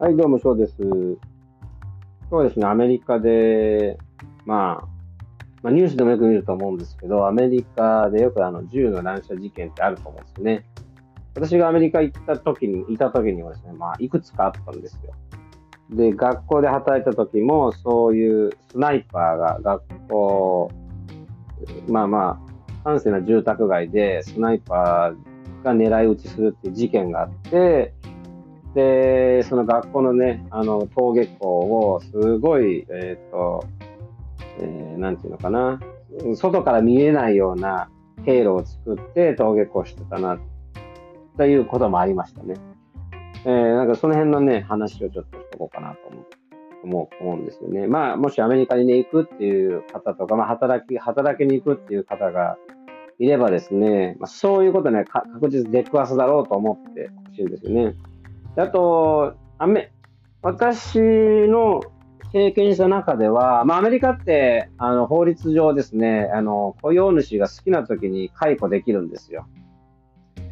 はい、どうも、そうです。そうですね、アメリカで、まあ、まあ、ニュースでもよく見ると思うんですけど、アメリカでよくあの銃の乱射事件ってあると思うんですよね。私がアメリカ行った時に、いた時にはですね、まあ、いくつかあったんですよ。で、学校で働いた時も、そういうスナイパーが学校、まあまあ、閑静な住宅街でスナイパーが狙い撃ちするっていう事件があって、で、その学校のね、あの、登下校をすごい、えっ、ー、と、えー、なんていうのかな、外から見えないような経路を作って登下校してたな、ということもありましたね。えー、なんかその辺のね、話をちょっとしとこうかなと思う、思うんですよね。まあ、もしアメリカにね、行くっていう方とか、まあ、働き、働きに行くっていう方がいればですね、まあ、そういうことね、確実出くわすだろうと思ってほしいんですよね。あと、アメ、私の経験した中では、まあ、アメリカって、あの、法律上ですね、あの、雇用主が好きな時に解雇できるんですよ。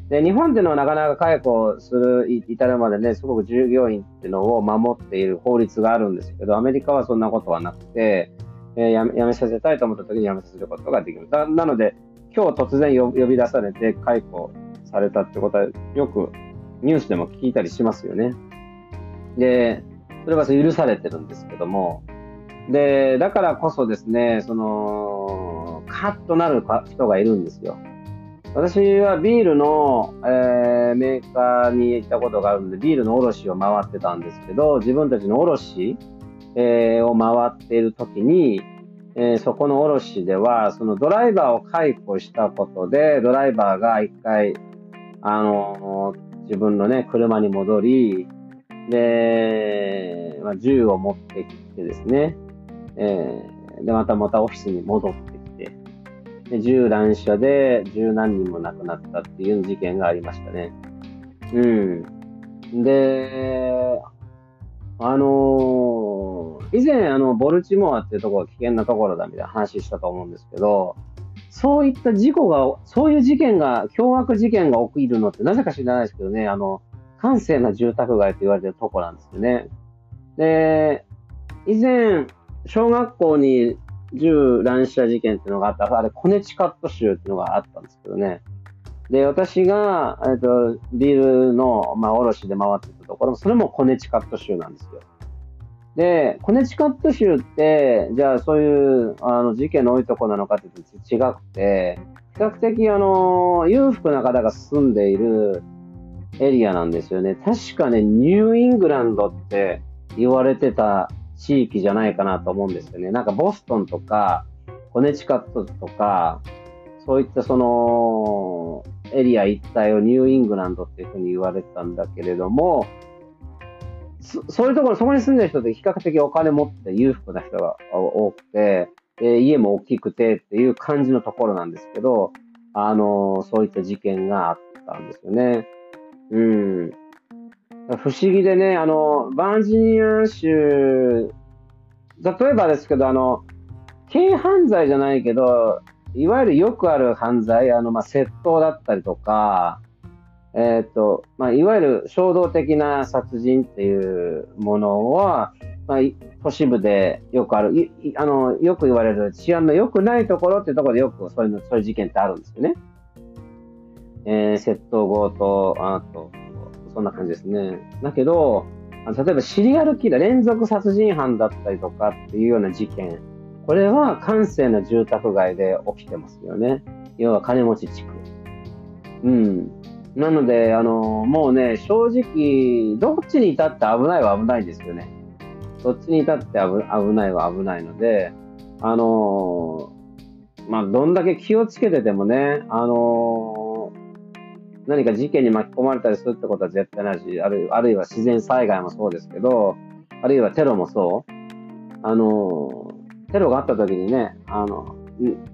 で、日本でのなかなか解雇する、至るまでね、すごく従業員っていうのを守っている法律があるんですけど、アメリカはそんなことはなくて、えー、やめさせたいと思った時にやめさせることができる。なので、今日突然呼び出されて解雇されたってことはよくニュースでも聞いたりしますよね。で、それは許されてるんですけども、で、だからこそですね、その、カッとなる人がいるんですよ。私はビールの、えー、メーカーに行ったことがあるんで、ビールの卸を回ってたんですけど、自分たちの卸、えー、を回っている時に、えー、そこの卸では、そのドライバーを解雇したことで、ドライバーが一回、あの自分のね、車に戻り、で、まあ、銃を持ってきてですね、えー、で、またまたオフィスに戻ってきて、で、銃乱射で十何人も亡くなったっていう事件がありましたね。うん。で、あのー、以前、あの、ボルチモアっていうところが危険なところだみたいな話したと思うんですけど、そういった事故が、そういう事件が、凶悪事件が起きるのってなぜか知らないですけどね、あの、閑静な住宅街と言われてるとこなんですよね。で、以前、小学校に銃乱射事件っていうのがあった、あれ、コネチカット州っていうのがあったんですけどね。で、私が、えっと、ビルの、まあ、卸で回ってたところ、それもコネチカット州なんですよ。で、コネチカット州って、じゃあそういうあの事件の多いとこなのかって違くて、比較的あの裕福な方が住んでいるエリアなんですよね。確かね、ニューイングランドって言われてた地域じゃないかなと思うんですよね。なんかボストンとか、コネチカットとか、そういったそのエリア一帯をニューイングランドっていうふうに言われてたんだけれども、そそういうところ、そこに住んでる人って比較的お金持って裕福な人が多くて、え家も大きくてっていう感じのところなんですけど、あのそういった事件があったんですよね。うん。不思議でね、あの、バージニア州、例えばですけど、あの、軽犯罪じゃないけど、いわゆるよくある犯罪、あの、まあ、窃盗だったりとか、えっ、と、まあ、いわゆる衝動的な殺人っていうものは、まあ、都市部でよくある、あの、よく言われる治安の良くないところっていうところでよくそういう、そういう事件ってあるんですよね。えー、窃盗、強盗、あと、そんな感じですね。だけど、例えばシリアルキラー、連続殺人犯だったりとかっていうような事件、これは閑静な住宅街で起きてますよね。要は金持ち地区。うん。なので、あの、もうね、正直、どっちに至って危ないは危ないですよね。どっちに至って危ないは危ないので、あの、まあ、どんだけ気をつけててもね、あの、何か事件に巻き込まれたりするってことは絶対ないし、あるあるいは自然災害もそうですけど、あるいはテロもそう。あの、テロがあった時にね、あの、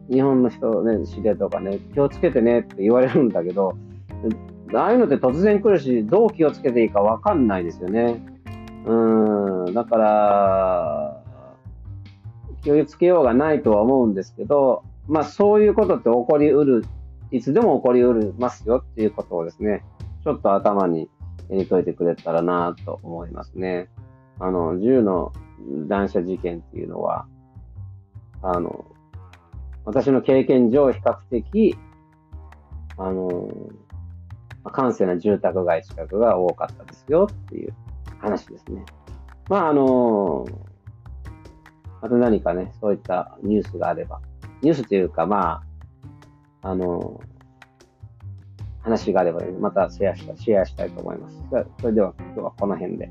日本の人ね、知り合いとかね、気をつけてねって言われるんだけど、ああいうのって突然来るし、どう気をつけていいかわかんないですよね。うん、だから、気をつけようがないとは思うんですけど、まあそういうことって起こりうる、いつでも起こりうるますよっていうことをですね、ちょっと頭に手に解いてくれたらなと思いますね。あの、銃の乱射事件っていうのは、あの、私の経験上比較的、あの、閑静な住宅街近くが多かったですよっていう話ですね。まあ、あの、また何かね、そういったニュースがあれば、ニュースというか、まあ、あの、話があれば、ね、またシェアしたシェアしたいと思います。それでは今日はこの辺で。